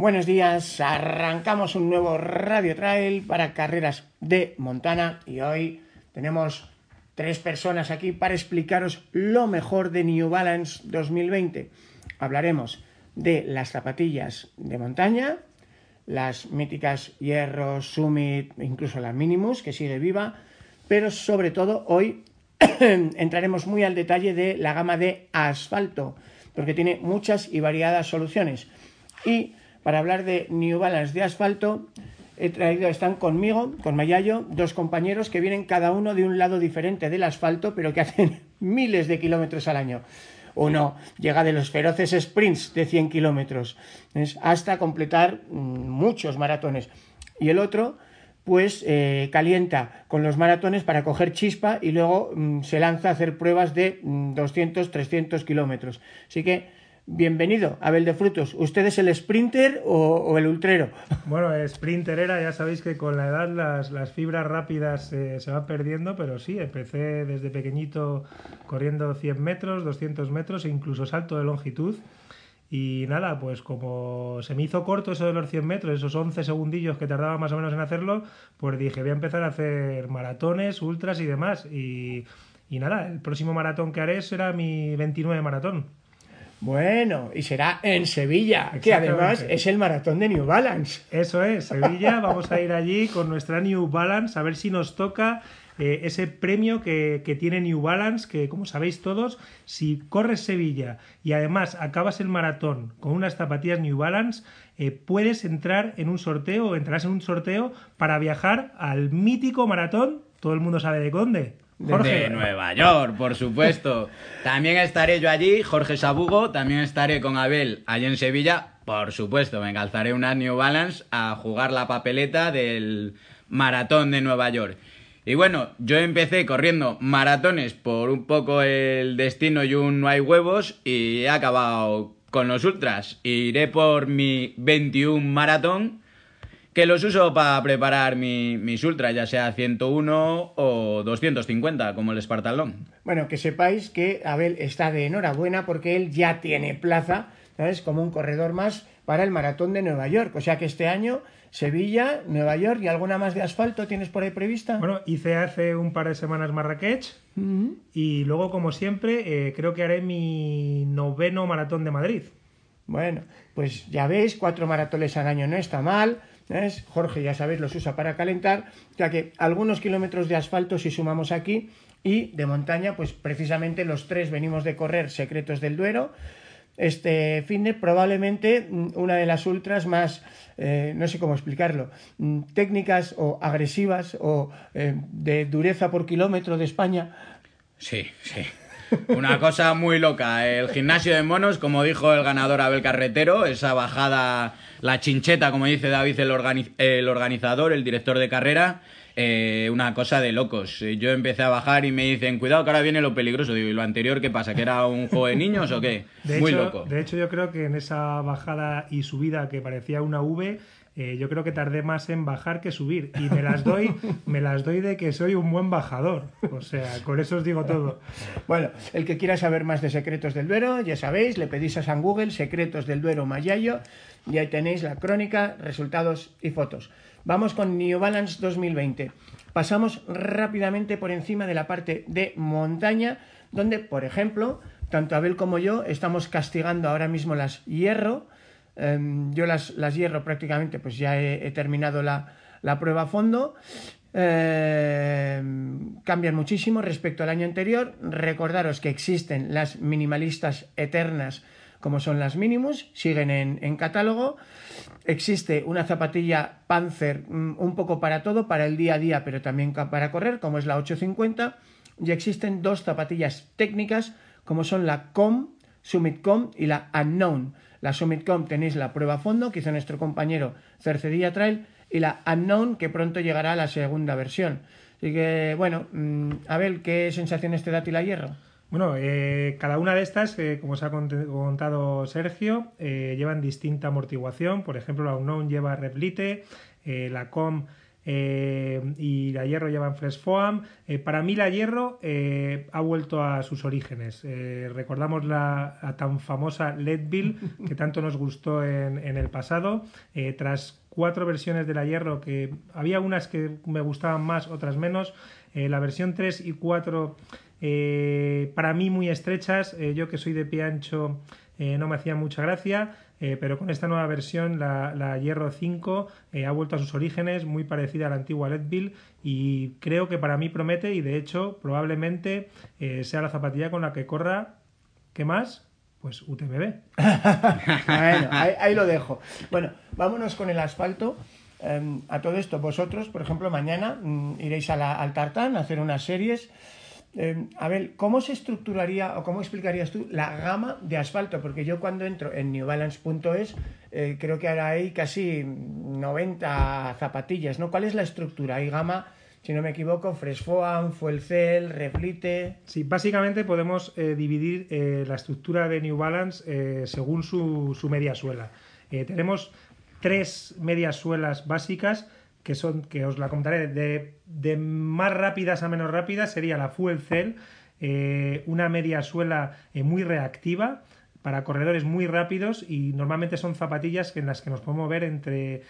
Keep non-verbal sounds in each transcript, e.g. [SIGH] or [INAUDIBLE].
Buenos días, arrancamos un nuevo Radio Trail para carreras de Montana y hoy tenemos tres personas aquí para explicaros lo mejor de New Balance 2020. Hablaremos de las zapatillas de montaña, las míticas Hierro, Summit, incluso la Minimus, que sigue viva, pero sobre todo hoy [COUGHS] entraremos muy al detalle de la gama de asfalto, porque tiene muchas y variadas soluciones. Y para hablar de New Balance de asfalto, he traído, están conmigo, con Mayayo, dos compañeros que vienen cada uno de un lado diferente del asfalto, pero que hacen [LAUGHS] miles de kilómetros al año. Uno llega de los feroces sprints de 100 kilómetros hasta completar mm, muchos maratones. Y el otro, pues eh, calienta con los maratones para coger chispa y luego mm, se lanza a hacer pruebas de 200, mm, 300 kilómetros. Así que Bienvenido, Abel de Frutos. ¿Usted es el sprinter o, el ultrero? [LAUGHS] Bueno, sprinter era, ya sabéis que con la edad las, fibras rápidas eh, se van perdiendo, pero sí, empecé desde pequeñito corriendo 100 metros, 200 metros e incluso salto de longitud. Y nada, pues como se me hizo corto eso de los 100 metros, esos 11 segundillos que tardaba más o menos en hacerlo, pues dije, voy a empezar a hacer maratones, ultras y demás. Y, y nada, el próximo maratón que haré será mi 29 maratón. Bueno, y será en Sevilla, que además es el maratón de New Balance. Eso es, Sevilla, vamos a ir allí con nuestra New Balance a ver si nos toca eh, ese premio que, tiene New Balance, que como sabéis todos, si corres Sevilla y además acabas el maratón con unas zapatillas New Balance, eh, puedes entrar en un sorteo o entrarás en un sorteo para viajar al mítico maratón, todo el mundo sabe de dónde, de Nueva York, por supuesto. También estaré yo allí, Jorge Sabugo, también estaré con Abel allí en Sevilla, por supuesto, me calzaré una New Balance a jugar la papeleta del maratón de Nueva York. Y bueno, yo empecé corriendo maratones por un poco el destino y un no hay huevos y he acabado con los ultras. Iré por mi 21 maratón que los uso para preparar mis ultras, ya sea 101 o 250, como el Espartalón. Bueno, que sepáis que Abel está de enhorabuena porque él ya tiene plaza, ¿sabes? Como un corredor más para el maratón de Nueva York. O sea que este año Sevilla, Nueva York y alguna más de asfalto tienes por ahí prevista. Bueno, hice hace un par de semanas Marrakech y luego, como siempre, eh, creo que haré mi noveno maratón de Madrid. Bueno, pues ya veis, cuatro maratones al año no está mal. Jorge, ya sabéis, los usa para calentar, ya que algunos kilómetros de asfalto si sumamos aquí y de montaña, pues precisamente los tres venimos de correr Secretos del Duero. Este fin de probablemente mm, una de las ultras más, eh, no sé cómo explicarlo, mm, técnicas o agresivas o eh, de dureza por kilómetro de España. Sí, sí. Una cosa muy loca. El gimnasio de monos, como dijo el ganador Abel Carretero, esa bajada, la chincheta, como dice David, el, organizador, el director de carrera, eh, una cosa de locos. Yo empecé a bajar y me dicen, cuidado que ahora viene lo peligroso. Digo, ¿y lo anterior qué pasa? ¿Que era un juego de niños o qué? Muy loco. De hecho, yo creo que en esa bajada y subida que parecía una V, eh, yo creo que tardé más en bajar que subir. Y me las doy me las doy de que soy un buen bajador. O sea con eso os digo todo. Bueno el que quiera saber más de secretos del Duero ya sabéis le pedís a San Google secretos del Duero Mayayo y ahí tenéis la crónica resultados y fotos. Vamos con New Balance 2020 pasamos rápidamente por encima de la parte de montaña donde por ejemplo tanto Abel como yo estamos castigando ahora mismo las hierro Em, yo las, hierro prácticamente, pues ya he, terminado la, prueba a fondo. Em, cambian muchísimo respecto al año anterior. Recordaros que existen las minimalistas eternas, como son las Minimus, siguen en, catálogo. Existe una zapatilla Panzer mm, un poco para todo, para el día a día, pero también para correr, como es la 850. Y existen dos zapatillas técnicas, como son la Com, Summit Com y la Unknown la Summitcom tenéis la prueba a fondo que hizo nuestro compañero Cercedilla Trail y la Unknown que pronto llegará a la segunda versión. Así que, bueno, mm, Abel, ¿qué sensaciones te da a ti la hierro? Bueno, eh, cada una de estas, eh, como os ha contado Sergio, eh, llevan distinta amortiguación. Por ejemplo, la Unknown lleva Replite, la Com eh, y la hierro lleva en Fresh Foam. Eh, para mí la hierro eh, ha vuelto a sus orígenes. recordamos la, tan famosa Leadville [LAUGHS] que tanto nos gustó en, en el pasado. tras cuatro versiones de la hierro que había unas que me gustaban más, otras menos. la versión 3 y 4 para mí muy estrechas. yo que soy de pie ancho no me hacía mucha gracia. Eh, pero con esta nueva versión, la, Hierro 5 eh, ha vuelto a sus orígenes, muy parecida a la antigua Leadville, y creo que para mí promete, y de hecho, probablemente eh, sea la zapatilla con la que corra. ¿Qué más? Pues UTMB. bueno, ahí, lo dejo. Bueno, vámonos con el asfalto. Em, a todo esto, vosotros, por ejemplo, mañana mm, iréis al Tartán a hacer unas series. Eh, a ver, ¿cómo se estructuraría o cómo explicarías tú la gama de asfalto? Porque yo cuando entro en newbalance.es eh, creo que ahora hay casi 90 zapatillas, ¿no? ¿Cuál es la estructura? Hay gama, si no me equivoco, Fresh Foam, Fuel Cell, Reflite... Sí, básicamente podemos eh, dividir la estructura de New Balance según su, su media suela. tenemos tres medias suelas básicas que son, que os la contaré, de, más rápidas a menos rápidas, sería la Fuel Cell, eh, una media suela eh, muy reactiva para corredores muy rápidos y normalmente son zapatillas en las que nos podemos ver entre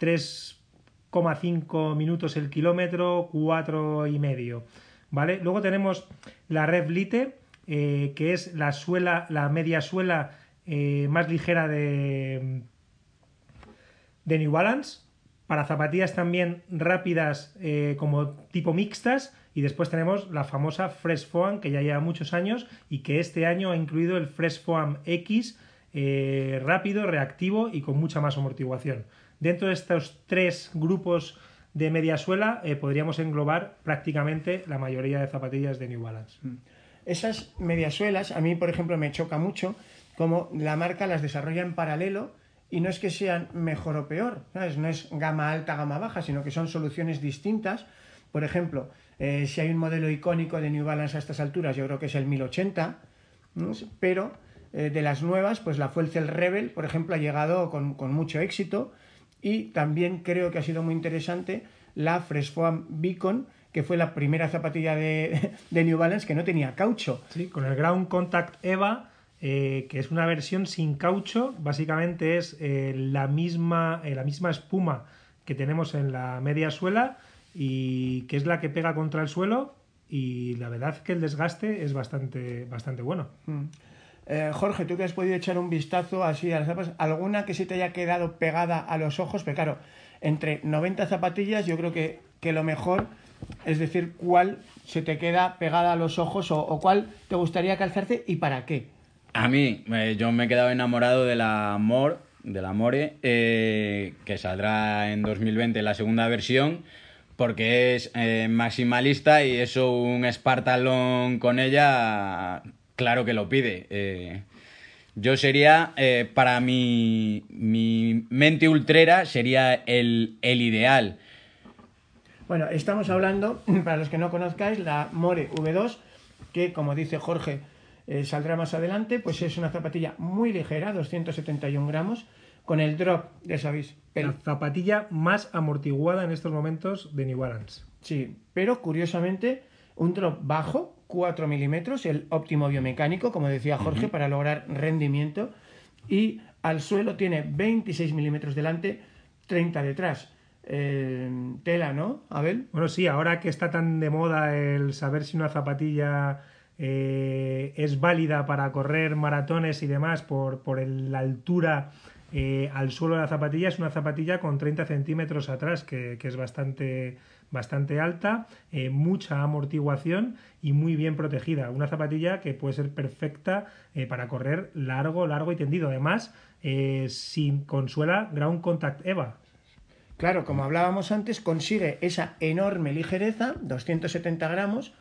3,5 minutos el kilómetro, 4 y medio. ¿Vale? Luego tenemos la Revlite, eh, que es la suela, la media suela más ligera de, de New Balance para zapatillas también rápidas eh, como tipo mixtas y después tenemos la famosa Fresh Foam que ya lleva muchos años y que este año ha incluido el Fresh Foam X eh, rápido, reactivo y con mucha más amortiguación. Dentro de estos tres grupos de media suela eh, podríamos englobar prácticamente la mayoría de zapatillas de New Balance. Mm. Esas mediasuelas a mí, por ejemplo, me choca mucho como la marca las desarrolla en paralelo y no es que sean mejor o peor, no es gama alta, gama baja, sino que son soluciones distintas. Por ejemplo, eh, si hay un modelo icónico de New Balance a estas alturas, yo creo que es el 1080, pero eh, de las nuevas, pues la Fuelcel Rebel, por ejemplo, ha llegado con, mucho éxito y también creo que ha sido muy interesante la Fresh Foam Beacon, que fue la primera zapatilla de, [LAUGHS] de New Balance que no tenía caucho. Sí, con el Ground Contact EVA eh, que es una versión sin caucho, básicamente es eh, la, misma, eh, la misma espuma que tenemos en la media suela y que es la que pega contra el suelo y la verdad que el desgaste es bastante, bastante bueno. Mm. Jorge, tú que has podido echar un vistazo así a las zapatillas, ¿alguna que se te haya quedado pegada a los ojos? Pero claro, entre 90 zapatillas yo creo que, que lo mejor es decir cuál se te queda pegada a los ojos o cuál te gustaría calzarte y para qué. A mí, eh, yo me he quedado enamorado de la More, de la More, eh, que saldrá en 2020 la segunda versión, porque es eh, maximalista y eso un Spartalon con ella, claro que lo pide. yo sería, para mi, mi, mente ultrera, sería el, el ideal. Bueno, estamos hablando, [LAUGHS] para los que no conozcáis, la More V2, que como dice Jorge, eh, saldrá más adelante, pues es una zapatilla muy ligera, 271 gramos, con el drop, ya sabéis. La zapatilla más amortiguada en estos momentos de New Balance. Sí, pero curiosamente un drop bajo, 4 milímetros, el óptimo biomecánico, como decía Jorge, para lograr rendimiento, y al suelo tiene 26 milímetros delante, 30 detrás. Eh, tela, ¿no, Abel? Bueno, sí, ahora que está tan de moda el saber si una zapatilla eh, es válida para correr maratones y demás por, por la altura eh, al suelo de la zapatilla. Es una zapatilla con 30 centímetros atrás, que, es bastante, bastante alta, eh, mucha amortiguación y muy bien protegida. Una zapatilla que puede ser perfecta para correr largo, largo y tendido. Además, sin consuela Ground Contact EVA. Claro, como hablábamos antes, consigue esa enorme ligereza, 270 gramos,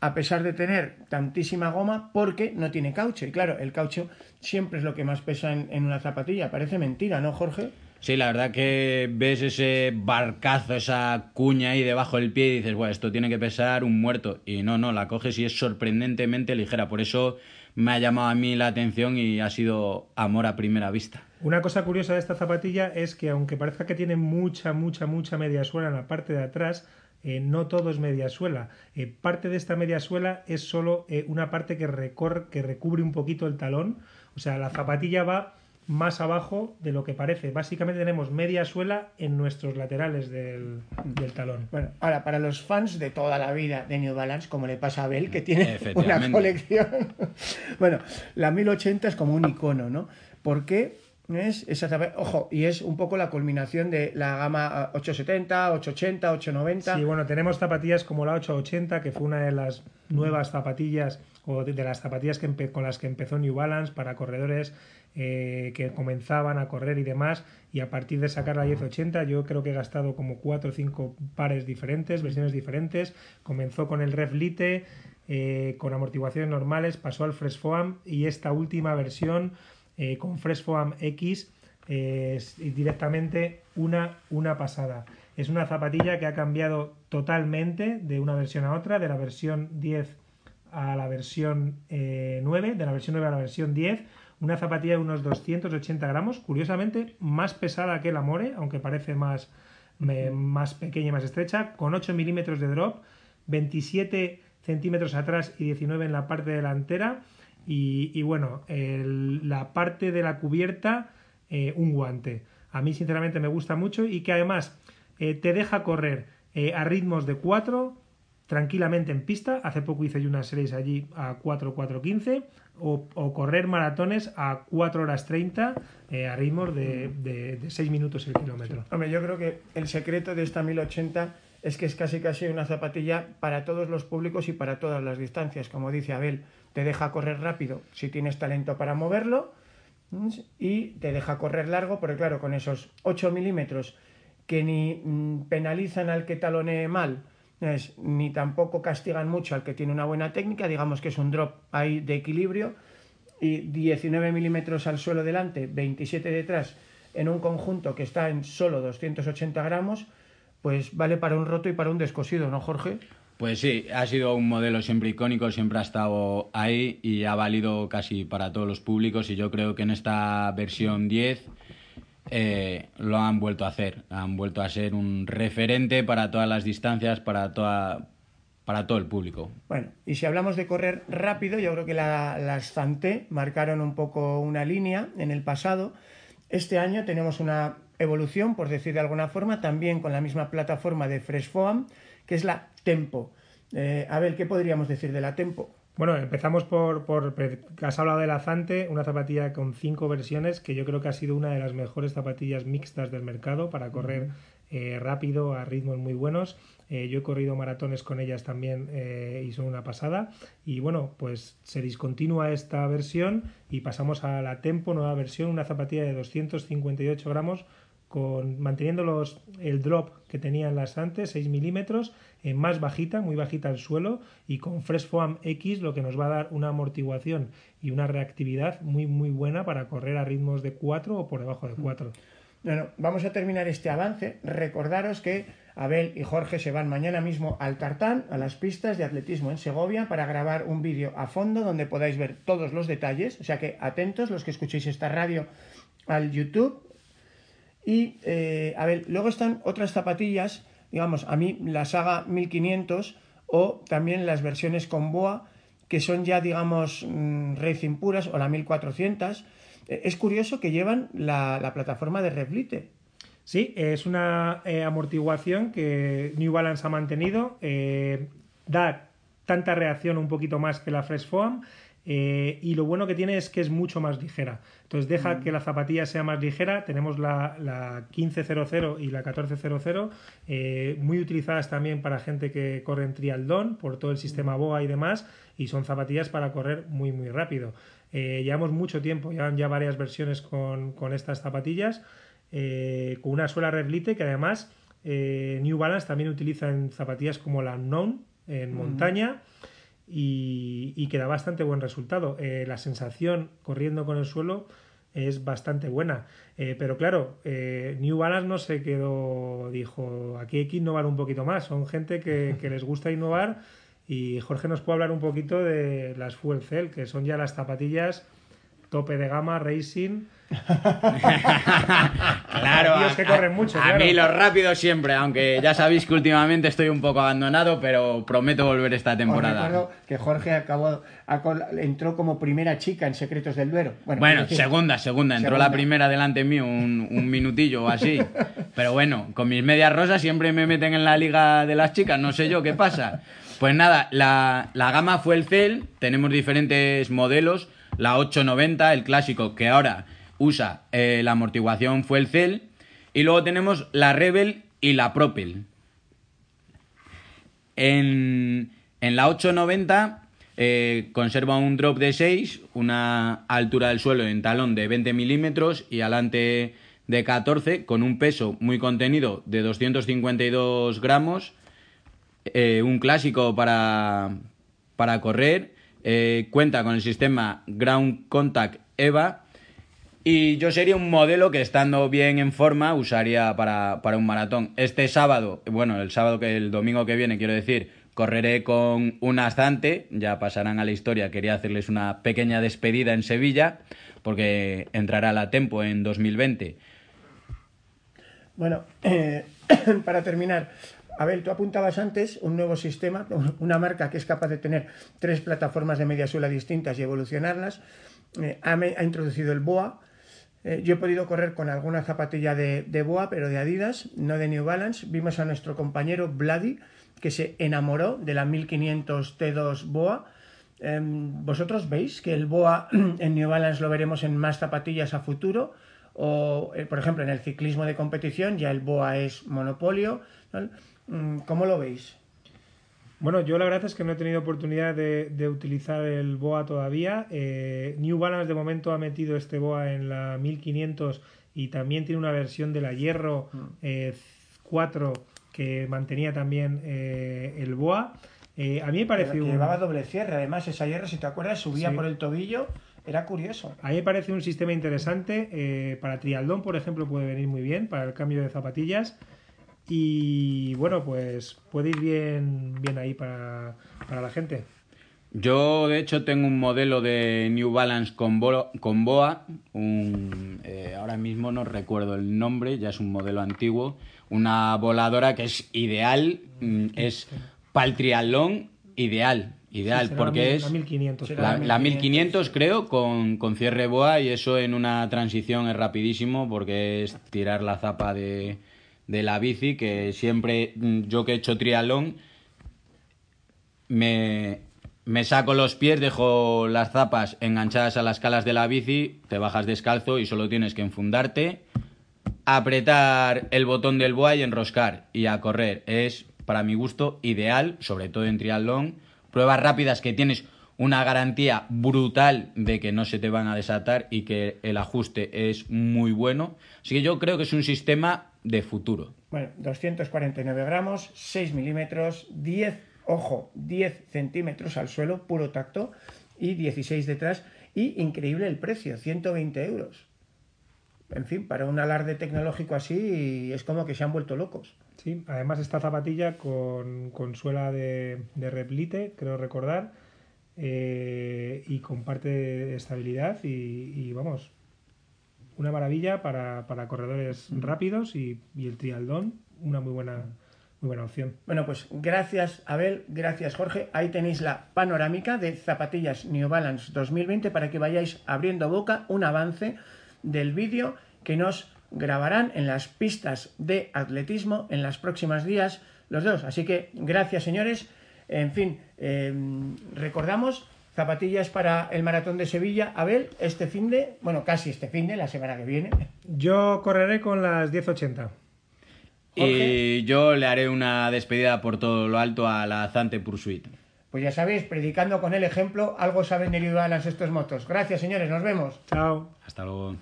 a pesar de tener tantísima goma porque no tiene caucho. Y claro, el caucho siempre es lo que más pesa en, una zapatilla. Parece mentira, ¿no, Jorge? Sí, la verdad que ves ese barcazo, esa cuña ahí debajo del pie y dices, bueno, esto tiene que pesar un muerto. Y no, no, la coges y es sorprendentemente ligera. Por eso me ha llamado a mí la atención y ha sido amor a primera vista. Una cosa curiosa de esta zapatilla es que aunque parezca que tiene mucha, mucha, mucha media suela en la parte de atrás, eh, no todo es media suela. Eh, parte de esta media suela es solo eh, una parte que, recorre, que recubre un poquito el talón. O sea, la zapatilla va más abajo de lo que parece. Básicamente tenemos media suela en nuestros laterales del, del, talón. Bueno, ahora, para los fans de toda la vida de New Balance, como le pasa a Abel, que tiene una colección. [LAUGHS] bueno, la 1080 es como un icono, ¿no? ¿Por qué? Es esa, ojo, y es un poco la culminación de la gama 870, 880, 890. Sí, bueno, tenemos zapatillas como la 880, que fue una de las nuevas zapatillas, o de, las zapatillas que con las que empezó New Balance para corredores eh, que comenzaban a correr y demás. Y a partir de sacar la 1080, yo creo que he gastado como 4 o 5 pares diferentes, versiones diferentes. Comenzó con el Reflite, eh, con amortiguaciones normales, pasó al Fresh Foam y esta última versión eh, con Fresh Foam X es directamente una, una pasada. Es una zapatilla que ha cambiado totalmente de una versión a otra, de la versión 10 a la versión 9, de la versión 9 a la versión 10 una zapatilla de unos 280 gramos, curiosamente más pesada que la More, aunque parece más, más pequeña y más estrecha, con 8 milímetros de drop, 27 centímetros atrás y 19 en la parte delantera. Y, bueno, la parte de la cubierta, eh, un guante. A mí sinceramente me gusta mucho y que además eh, te deja correr eh, a ritmos de 4 tranquilamente en pista. Hace poco hice yo unas series allí a 4, 4, 15 o, correr maratones a 4 horas 30 eh, a ritmos de, de, 6 minutos el kilómetro. Hombre, yo creo que el secreto de esta 1080 es que es casi casi una zapatilla para todos los públicos y para todas las distancias. Como dice Abel, te deja correr rápido si tienes talento para moverlo y te deja correr largo, porque claro, con esos 8 milímetros que ni mm, penalizan al que talonee mal, ni tampoco castigan mucho al que tiene una buena técnica, digamos que es un drop ahí de equilibrio, y 19 milímetros al suelo delante, 27 detrás, en un conjunto que está en solo 280 gramos, pues vale para un roto y para un descosido, ¿no, Jorge? Pues sí, ha sido un modelo siempre icónico, siempre ha estado ahí y ha valido casi para todos los públicos y yo creo que en esta versión 10 eh, lo han vuelto a hacer. Han vuelto a ser un referente para todas las distancias, para, toda, para todo el público. Bueno, y si hablamos de correr rápido, yo creo que las Zanté marcaron un poco una línea en el pasado. Este año tenemos una evolución, por decir de alguna forma, también con la misma plataforma de Fresh Foam, que es la Tempo. Eh, a ver, ¿qué podríamos decir de la Tempo? Bueno, empezamos por, por, Has hablado de la Zante, una zapatilla con cinco versiones que yo creo que ha sido una de las mejores zapatillas mixtas del mercado para correr eh, rápido a ritmos muy buenos. Eh, yo he corrido maratones con ellas también eh, y son una pasada. Y bueno, pues se discontinúa esta versión y pasamos a la Tempo, nueva versión, una zapatilla de 258 gramos con, manteniendo los, el drop que tenían las antes, 6 milímetros, eh, más bajita, muy bajita al suelo, y con Fresh Foam X, lo que nos va a dar una amortiguación y una reactividad muy, muy buena para correr a ritmos de 4 o por debajo de 4. Bueno, vamos a terminar este avance. Recordaros que Abel y Jorge se van mañana mismo al Tartán, a las pistas de atletismo en Segovia, para grabar un vídeo a fondo donde podáis ver todos los detalles. O sea que atentos los que escuchéis esta radio al YouTube y, eh, a ver, luego están otras zapatillas, digamos, a mí la saga 1500 o también las versiones con boa, que son ya, digamos, mm, racing puras o la 1400. Eh, es curioso que llevan la, plataforma de Reflite. Sí, es una eh, amortiguación que New Balance ha mantenido. da tanta reacción un poquito más que la Fresh Foam eh, y lo bueno que tiene es que es mucho más ligera. Entonces deja mm. que la zapatilla sea más ligera. Tenemos la, la 1500 y la 1400, eh, muy utilizadas también para gente que corre en trialdón por todo el sistema BOA y demás. Y son zapatillas para correr muy, muy rápido. Eh, llevamos mucho tiempo, llevan ya varias versiones con, estas zapatillas. con una suela Revlite que además New Balance también utiliza en zapatillas como la Unknown en montaña y, que da bastante buen resultado. Eh, la sensación corriendo con el suelo es bastante buena. Eh, pero claro, eh, New Balance no se quedó, dijo, aquí hay que innovar un poquito más. Son gente que, les gusta innovar y Jorge nos puede hablar un poquito de las Fuel Cell, que son ya las zapatillas tope de gama, racing. Claro, Tíos que corren mucho, a, claro. mí los rápidos siempre, aunque ya sabéis que últimamente estoy un poco abandonado, pero prometo volver esta Os temporada. recuerdo que Jorge acabó, entró como primera chica en Secretos del Duero. Bueno, Bueno, quiero decir, segunda, segunda. Entró Segunda. la primera delante mío, un, un minutillo o así. Pero bueno, con mis medias rosas siempre me meten en la liga de las chicas, no sé yo qué pasa. Pues nada, la, la gama fue el Cell, tenemos diferentes modelos. La 890, el clásico, que ahora usa eh, la amortiguación fue el Cell. Y luego tenemos la Rebel y la Propel. En, en la 890 eh, conserva un drop de 6, una altura del suelo en talón de 20 milímetros y alante de 14, con un peso muy contenido de 252 gramos. eh, un clásico para, para correr. eh, cuenta con el sistema Ground Contact EVA. Y yo sería un modelo que estando bien en forma usaría para, para un maratón. Este sábado, bueno, el sábado que el domingo que viene, quiero decir, correré con un Azante, ya pasarán a la historia, quería hacerles una pequeña despedida en Sevilla, porque entrará la Tempo en 2020. Bueno, eh, [COUGHS] para terminar, Abel, tú apuntabas antes un nuevo sistema, una marca que es capaz de tener tres plataformas de media suela distintas y evolucionarlas. Eh, ha introducido el BOA. Eh, yo he podido correr con alguna zapatilla de, de BOA, pero de Adidas, no de New Balance. Vimos a nuestro compañero Vladi, que se enamoró de la 1500 T2 BOA. Em, ¿Vosotros veis que el BOA [CLEARS THROAT] en New Balance lo veremos en más zapatillas a futuro? O, eh, por ejemplo, en el ciclismo de competición ya el BOA es monopolio. ¿no? Mm, ¿Cómo lo veis? Bueno, yo la verdad es que no he tenido oportunidad de, de utilizar el BOA todavía. Eh, New Balance de momento ha metido este BOA en la 1500 y también tiene una versión de la Hierro eh, 4 que mantenía también eh, el BOA. Eh, a mí me parece Que un... Llevaba doble cierre, además esa hierra, si te acuerdas, subía Sí. por el tobillo, era curioso. A mí me parece un sistema interesante. para triatlón, por ejemplo, puede venir muy bien para el cambio de zapatillas. Y bueno, pues puede ir bien, bien ahí para, para la gente. Yo, de hecho, tengo un modelo de New Balance con, bo- con BOA. un- eh, ahora mismo no recuerdo el nombre, ya es un modelo antiguo. Una voladora que es ideal, mm, es para el triatlón ideal. Ideal, Sí, porque es la 1500. Será la, claro. la 1500, 1500 creo con, con cierre BOA y eso en una transición es rapidísimo porque es tirar la zapa de, de la bici que siempre mm, yo que he hecho triatlón me, me saco los pies, dejo las zapas enganchadas a las calas de la bici, te bajas descalzo y solo tienes que enfundarte, apretar el botón del boa y enroscar y a correr. Es, para mi gusto, ideal, sobre todo en triatlón. Pruebas rápidas que tienes una garantía brutal de que no se te van a desatar y que el ajuste es muy bueno. Así que yo creo que es un sistema de futuro. Bueno, 249 gramos, 6 milímetros, 10, ojo, 10 centímetros al suelo, puro tacto, y 16 detrás. Y increíble el precio, 120 euros. En fin, para un alarde tecnológico así es como que se han vuelto locos. Sí, además esta zapatilla con, con suela de, de replite, creo recordar, eh, y con parte de estabilidad y, y, vamos, una maravilla para, para corredores rápidos y, y el trialdón, una muy buena, muy buena opción. Bueno, pues gracias Abel, gracias Jorge. Ahí tenéis la panorámica de zapatillas New Balance 2020 para que vayáis abriendo boca un avance del vídeo que nos grabarán en las pistas de atletismo en los próximos días los dos. Así que gracias señores. En fin, eh, recordamos zapatillas para el maratón de Sevilla. Abel, este fin de, bueno, casi este fin de, la semana que viene. Yo correré con las 1080. Y yo le haré una despedida por todo lo alto a la Zante Pursuit. Pues ya sabéis, predicando con el ejemplo, algo saben de Balance estos motos. Gracias señores, nos vemos. Chao. Hasta luego.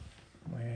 Bueno.